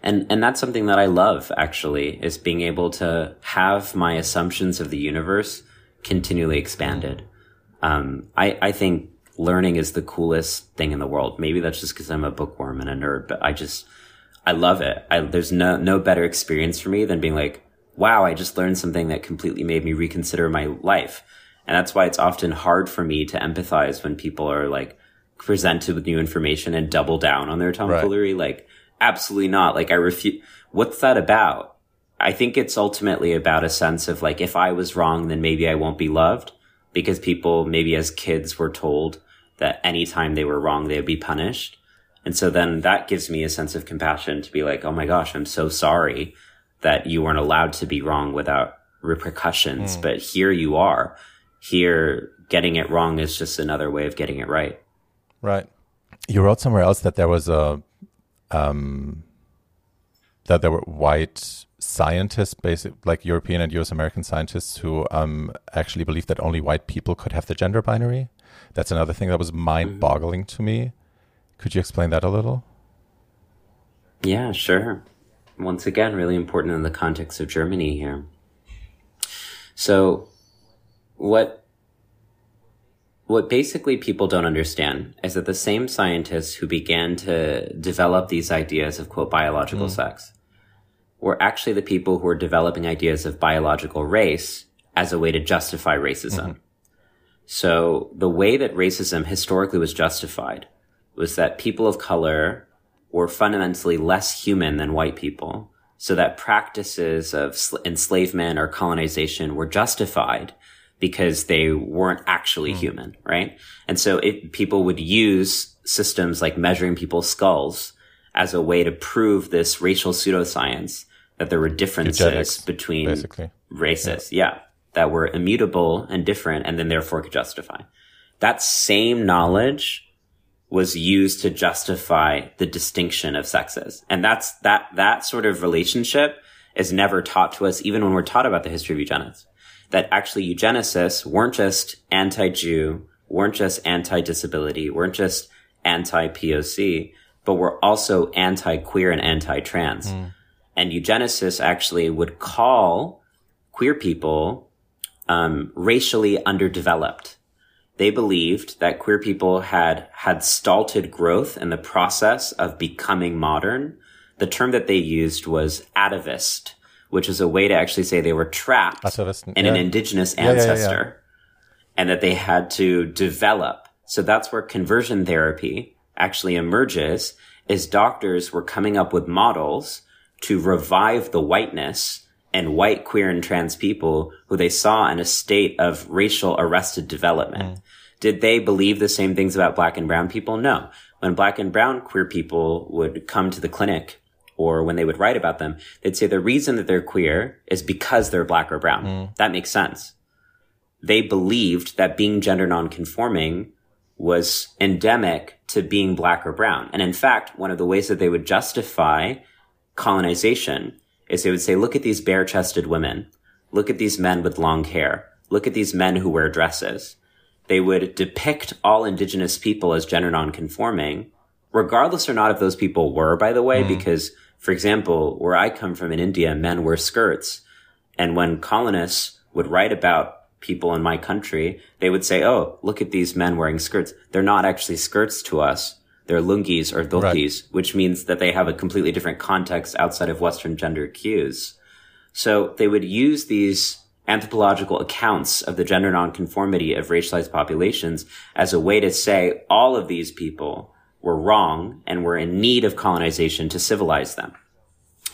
And, and that's something that I love actually is being able to have my assumptions of the universe continually expanded. Um, I, I think learning is the coolest thing in the world. Maybe that's just because I'm a bookworm and a nerd, but I just, I love it. I, there's no, no better experience for me than being like, wow, I just learned something that completely made me reconsider my life. And that's why it's often hard for me to empathize when people are like presented with new information and double down on their tomfoolery. Right. Like, absolutely not. Like, I refuse. What's that about? I think it's ultimately about a sense of like, if I was wrong, then maybe I won't be loved because people maybe as kids were told that anytime they were wrong, they would be punished. And so then that gives me a sense of compassion to be like, oh my gosh, I'm so sorry that you weren't allowed to be wrong without repercussions. Mm. But here you are. Here, getting it wrong is just another way of getting it right. Right. You wrote somewhere else that there was a, um, that there were white scientists, basic like European and US American scientists, who um, actually believed that only white people could have the gender binary. That's another thing that was mind boggling to me. Could you explain that a little? Yeah, sure. Once again, really important in the context of Germany here. So, what what basically people don't understand is that the same scientists who began to develop these ideas of quote biological mm. sex were actually the people who were developing ideas of biological race as a way to justify racism. Mm-hmm. So the way that racism historically was justified was that people of color were fundamentally less human than white people. So that practices of enslavement or colonization were justified because they weren't actually mm. human, right? And so it, people would use systems like measuring people's skulls as a way to prove this racial pseudoscience that there were differences Eugenics, between basically. races. Yeah. yeah. That were immutable and different and then therefore could justify. That same knowledge was used to justify the distinction of sexes. And that's that, that sort of relationship is never taught to us, even when we're taught about the history of eugenics that actually eugenicists weren't just anti-Jew, weren't just anti-disability, weren't just anti-POC, but were also anti-queer and anti-trans. Mm. And eugenicists actually would call queer people um, racially underdeveloped. They believed that queer people had had stalled growth in the process of becoming modern. The term that they used was atavist, which is a way to actually say they were trapped in yeah. an indigenous ancestor yeah, and that they had to develop. So that's where conversion therapy actually emerges is doctors were coming up with models to revive the whiteness and white, queer, and trans people who they saw in a state of racial arrested development. Mm. Did they believe the same things about black and brown people? No. When black and brown queer people would come to the clinic or when they would write about them, they'd say the reason that they're queer is because they're black or brown. Mm. That makes sense. They believed that being gender nonconforming was endemic to being black or brown. And in fact, one of the ways that they would justify colonization is they would say, look at these bare chested women. Look at these men with long hair. Look at these men who wear dresses. They would depict all indigenous people as gender nonconforming, regardless or not if those people were, by the way, mm. because for example, where I come from in India, men wear skirts. And when colonists would write about people in my country, they would say, Oh, look at these men wearing skirts. They're not actually skirts to us. They're lungis or dhotis, right. which means that they have a completely different context outside of Western gender cues. So they would use these anthropological accounts of the gender nonconformity of racialized populations as a way to say all of these people were wrong and were in need of colonization to civilize them.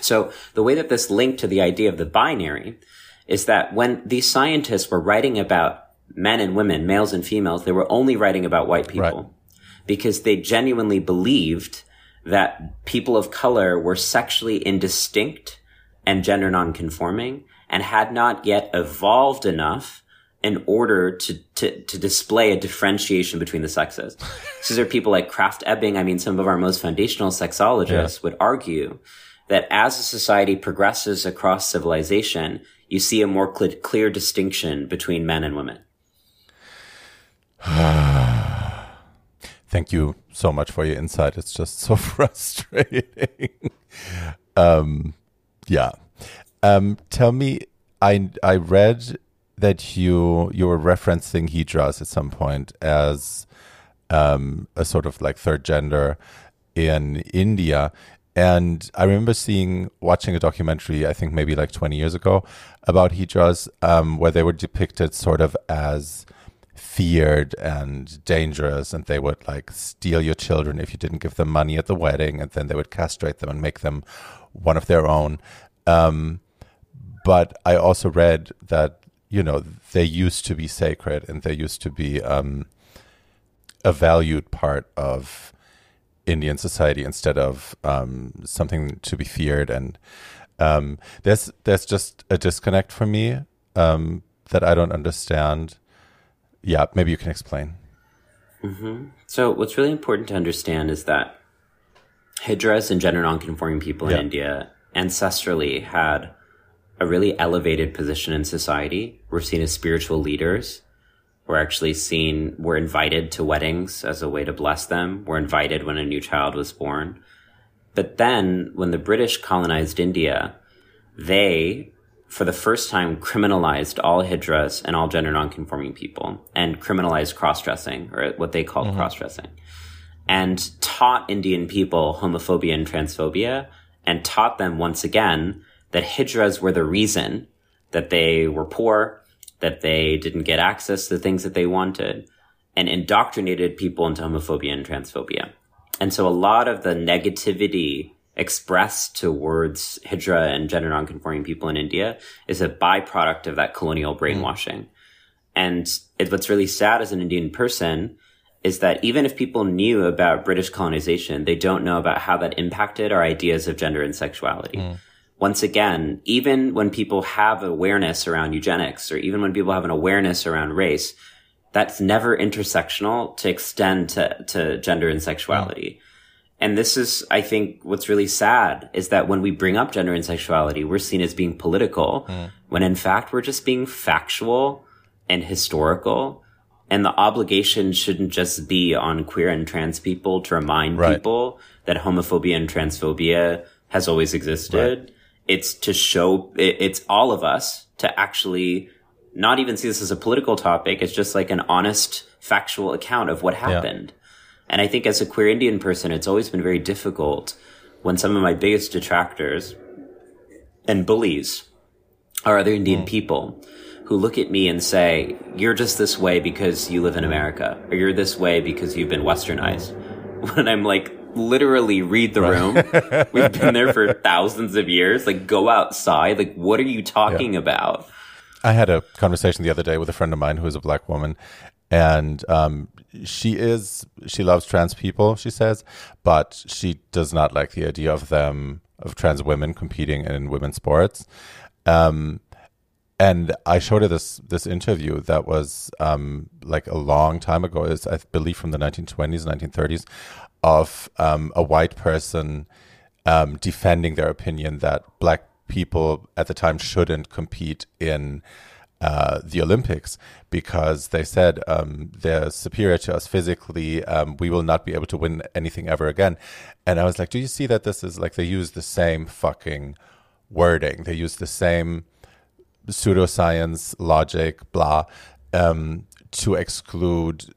So the way that this linked to the idea of the binary is that when these scientists were writing about men and women, males and females, they were only writing about white people right. because they genuinely believed that people of color were sexually indistinct and gender nonconforming and had not yet evolved enough in order to, to, to display a differentiation between the sexes. so there are people like Krafft Ebing. I mean, some of our most foundational sexologists yeah. would argue that as a society progresses across civilization, you see a more cl- clear distinction between men and women. Thank you so much for your insight. It's just so frustrating. um, yeah. Um, tell me, I I read that you you were referencing hijras at some point as um, a sort of like third gender in India. And I remember seeing, watching a documentary, I think maybe like 20 years ago, about hijras, um, where they were depicted sort of as feared and dangerous, and they would like steal your children if you didn't give them money at the wedding, and then they would castrate them and make them one of their own. Um, but I also read that you know they used to be sacred and they used to be um, a valued part of Indian society instead of um, something to be feared. And um, there's there's just a disconnect for me um, that I don't understand. Yeah, maybe you can explain. Mm-hmm. So what's really important to understand is that hijras and gender nonconforming people yeah. in India ancestrally had a really elevated position in society. We're seen as spiritual leaders. We're actually seen, we're invited to weddings as a way to bless them. We're invited when a new child was born. But then when the British colonized India, they, for the first time, criminalized all hijras and all gender nonconforming people and criminalized cross dressing or what they called mm-hmm. cross dressing and taught Indian people homophobia and transphobia and taught them once again that hijras were the reason that they were poor, that they didn't get access to the things that they wanted, and indoctrinated people into homophobia and transphobia. And so a lot of the negativity expressed towards hijra and gender nonconforming people in India is a byproduct of that colonial brainwashing. Mm. And it, what's really sad as an Indian person is that even if people knew about British colonization, they don't know about how that impacted our ideas of gender and sexuality. Mm. Once again, even when people have awareness around eugenics or even when people have an awareness around race, that's never intersectional to extend to, to gender and sexuality. Mm. And this is, I think, what's really sad is that when we bring up gender and sexuality, we're seen as being political, mm. when in fact we're just being factual and historical and the obligation shouldn't just be on queer and trans people to remind right. people that homophobia and transphobia has always existed. Right. It's to show it, it's all of us to actually not even see this as a political topic. It's just like an honest, factual account of what happened. Yeah. And I think as a queer Indian person, it's always been very difficult when some of my biggest detractors and bullies are other Indian mm. people who look at me and say, you're just this way because you live in America, or you're this way because you've been westernized. When I'm like, literally read the room. We've been there for thousands of years. Like, go outside. Like, what are you talking yeah. about? I had a conversation the other day with a friend of mine who is a black woman, and um, she is she loves trans people. She says, but she does not like the idea of them of trans women competing in women's sports. Um, and I showed her this this interview that was um, like a long time ago, is I believe from the 1920s, 1930s, of um, a white person um, defending their opinion that black people at the time shouldn't compete in uh, the Olympics because they said um, they're superior to us physically. Um, we will not be able to win anything ever again. And I was like, do you see that this is like they use the same fucking wording? They use the same pseudoscience, logic, blah, um, to exclude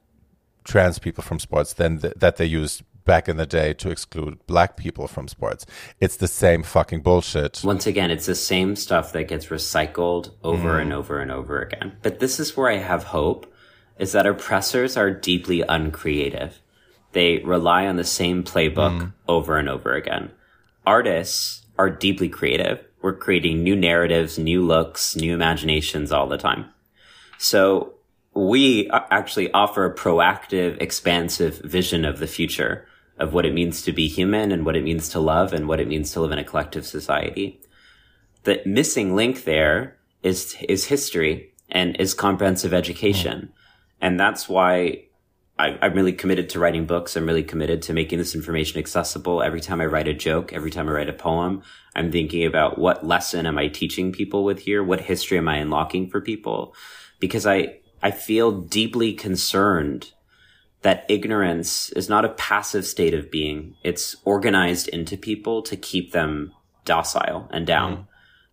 trans people from sports than th- that they used back in the day to exclude black people from sports. It's the same fucking bullshit. Once again, it's the same stuff that gets recycled over mm. and over and over again. But this is where I have hope is that oppressors are deeply uncreative. They rely on the same playbook mm. over and over again. Artists are deeply creative we're creating new narratives, new looks, new imaginations all the time. So we actually offer a proactive, expansive vision of the future of what it means to be human and what it means to love and what it means to live in a collective society. The missing link there is, is history and is comprehensive education. Hmm. And that's why I, am really committed to writing books. I'm really committed to making this information accessible. Every time I write a joke, every time I write a poem, I'm thinking about what lesson am I teaching people with here? What history am I unlocking for people? Because I, I feel deeply concerned that ignorance is not a passive state of being. It's organized into people to keep them docile and down. Mm.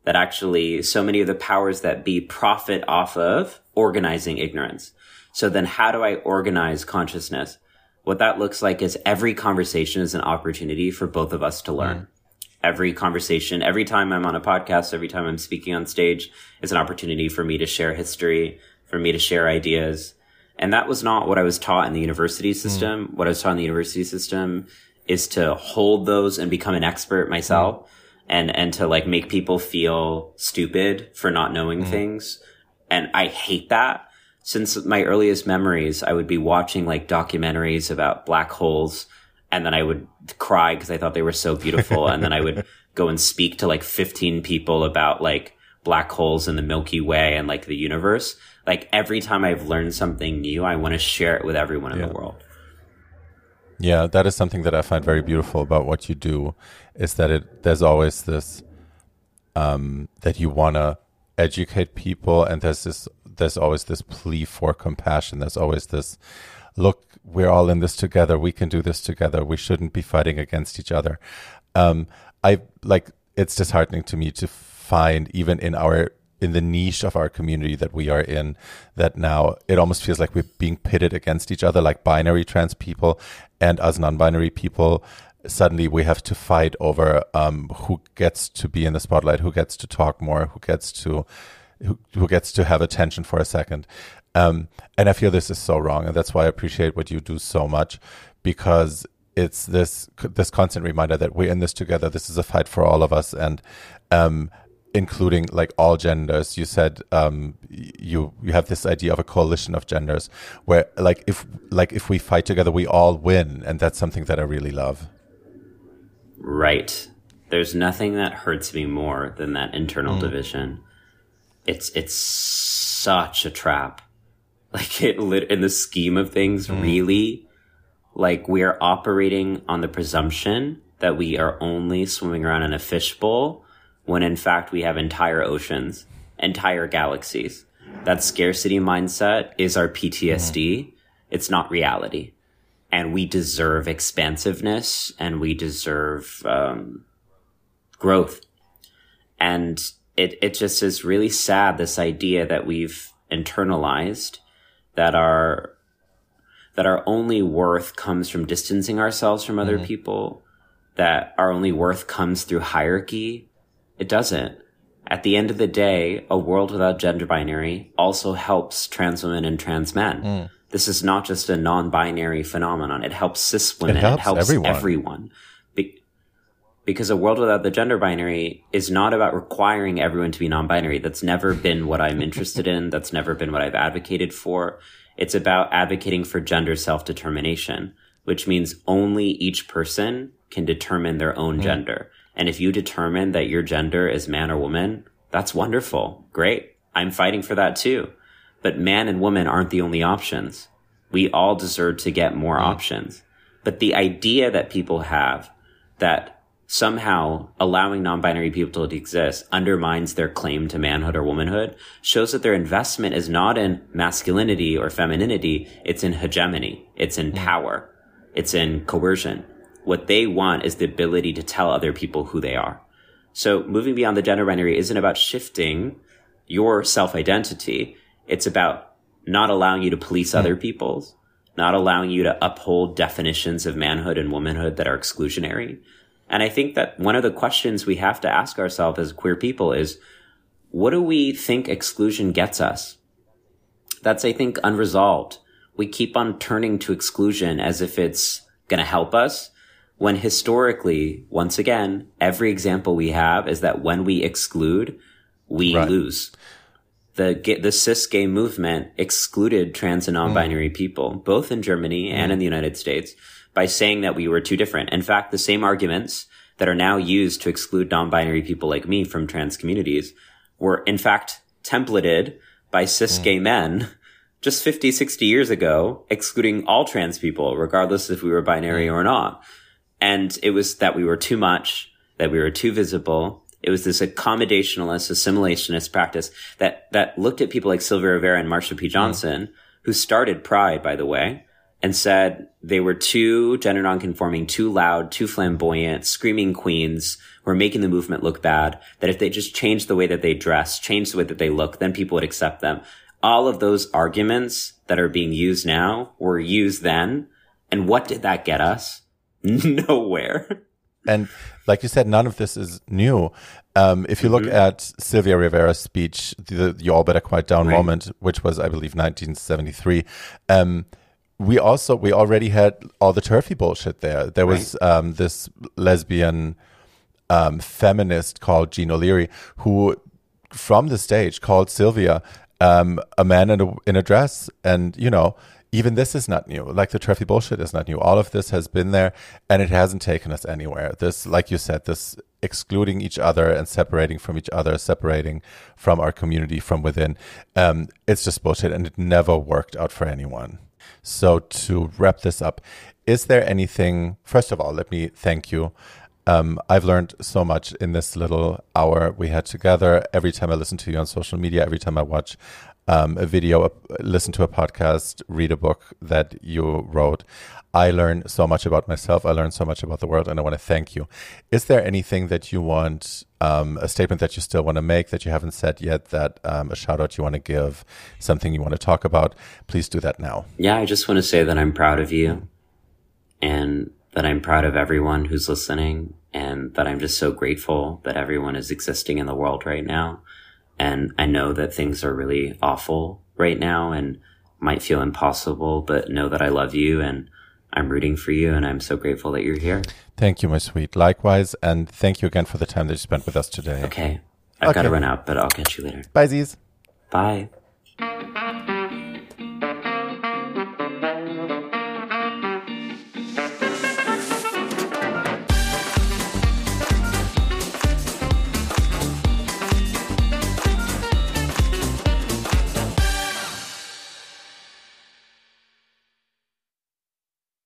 That actually so many of the powers that be profit off of organizing ignorance. So then how do I organize consciousness? What that looks like is every conversation is an opportunity for both of us to learn. Mm. Every conversation, every time I'm on a podcast, every time I'm speaking on stage is an opportunity for me to share history, for me to share ideas. And that was not what I was taught in the university system. Mm. What I was taught in the university system is to hold those and become an expert myself mm. and, and to like make people feel stupid for not knowing mm. things. And I hate that since my earliest memories, I would be watching like documentaries about black holes and then I would cry because I thought they were so beautiful. and then I would go and speak to like 15 people about like black holes in the Milky Way and like the universe. Like every time I've learned something new, I want to share it with everyone in yeah. the world. Yeah, that is something that I find very beautiful about what you do is that it there's always this um, that you want to educate people and there's this there's always this plea for compassion there's always this look we're all in this together we can do this together we shouldn't be fighting against each other um, i like it's disheartening to me to find even in our in the niche of our community that we are in that now it almost feels like we're being pitted against each other like binary trans people and as non-binary people. Suddenly we have to fight over um, who gets to be in the spotlight who gets to talk more who gets to who, who gets to have attention for a second. Um, and i feel this is so wrong and that's why i appreciate what you do so much because it's this this constant reminder that we're in this together this is a fight for all of us and um, including like all genders. You said um, you you have this idea of a coalition of genders, where like if like if we fight together, we all win, and that's something that I really love. Right. There's nothing that hurts me more than that internal mm. division. It's it's such a trap. Like it lit in the scheme of things, mm. really, like we are operating on the presumption that we are only swimming around in a fishbowl when in fact we have entire oceans, entire galaxies. That scarcity mindset is our PTSD. Mm-hmm. It's not reality. And we deserve expansiveness and we deserve um, growth. And it, it just is really sad, this idea that we've internalized that our that our only worth comes from distancing ourselves from other mm-hmm. people, that our only worth comes through hierarchy, it doesn't. At the end of the day, a world without gender binary also helps trans women and trans men. Mm. This is not just a non-binary phenomenon. It helps cis women. It helps, it helps everyone. everyone. Be- because a world without the gender binary is not about requiring everyone to be non-binary. That's never been what I'm interested in. That's never been what I've advocated for. It's about advocating for gender self-determination, which means only each person can determine their own mm. gender. And if you determine that your gender is man or woman, that's wonderful. Great. I'm fighting for that too. But man and woman aren't the only options. We all deserve to get more mm-hmm. options. But the idea that people have that somehow allowing non-binary people to exist undermines their claim to manhood or womanhood shows that their investment is not in masculinity or femininity. It's in hegemony. It's in mm-hmm. power. It's in coercion. What they want is the ability to tell other people who they are. So moving beyond the gender binary isn't about shifting your self identity. It's about not allowing you to police mm. other people's, not allowing you to uphold definitions of manhood and womanhood that are exclusionary. And I think that one of the questions we have to ask ourselves as queer people is, what do we think exclusion gets us? That's, I think, unresolved. We keep on turning to exclusion as if it's going to help us when historically, once again, every example we have is that when we exclude, we right. lose. The the cis gay movement excluded trans and non-binary mm. people, both in Germany mm. and in the United States, by saying that we were too different. In fact, the same arguments that are now used to exclude non-binary people like me from trans communities were in fact templated by cis mm. gay men just 50, 60 years ago, excluding all trans people, regardless if we were binary mm. or not. And it was that we were too much, that we were too visible. It was this accommodationalist, assimilationist practice that, that looked at people like Sylvia Rivera and Marsha P. Johnson, mm. who started Pride, by the way, and said they were too gender nonconforming, too loud, too flamboyant, screaming queens who were making the movement look bad, that if they just changed the way that they dress, changed the way that they look, then people would accept them. All of those arguments that are being used now were used then. And what did that get us? nowhere. And like you said, none of this is new. Um, if you look mm-hmm. at Sylvia Rivera's speech, the "You All Better Quiet Down" right. moment, which was, I believe, 1973, um, we also we already had all the turfy bullshit there. There was right. um, this lesbian um, feminist called Jean O'Leary who, from the stage, called Sylvia um, a man in a, in a dress, and you know even this is not new. Like the trophy bullshit is not new. All of this has been there and it hasn't taken us anywhere. This, like you said, this excluding each other and separating from each other, separating from our community from within, um, it's just bullshit and it never worked out for anyone. So to wrap this up, is there anything, first of all, let me thank you. Um, I've learned so much in this little hour we had together. Every time I listen to you on social media, every time I watch um, a video, listen to a podcast, read a book that you wrote, I learn so much about myself. I learn so much about the world, and I want to thank you. Is there anything that you want, um, a statement that you still want to make that you haven't said yet, that um, a shout out you want to give, something you want to talk about? Please do that now. Yeah, I just want to say that I'm proud of you and that I'm proud of everyone who's listening and that I'm just so grateful that everyone is existing in the world right now. And I know that things are really awful right now and might feel impossible, but know that I love you and I'm rooting for you and I'm so grateful that you're here. Thank you, my sweet. Likewise. And thank you again for the time that you spent with us today. Okay. I've okay. got to run out, but I'll catch you later. Bye, Z's. Bye.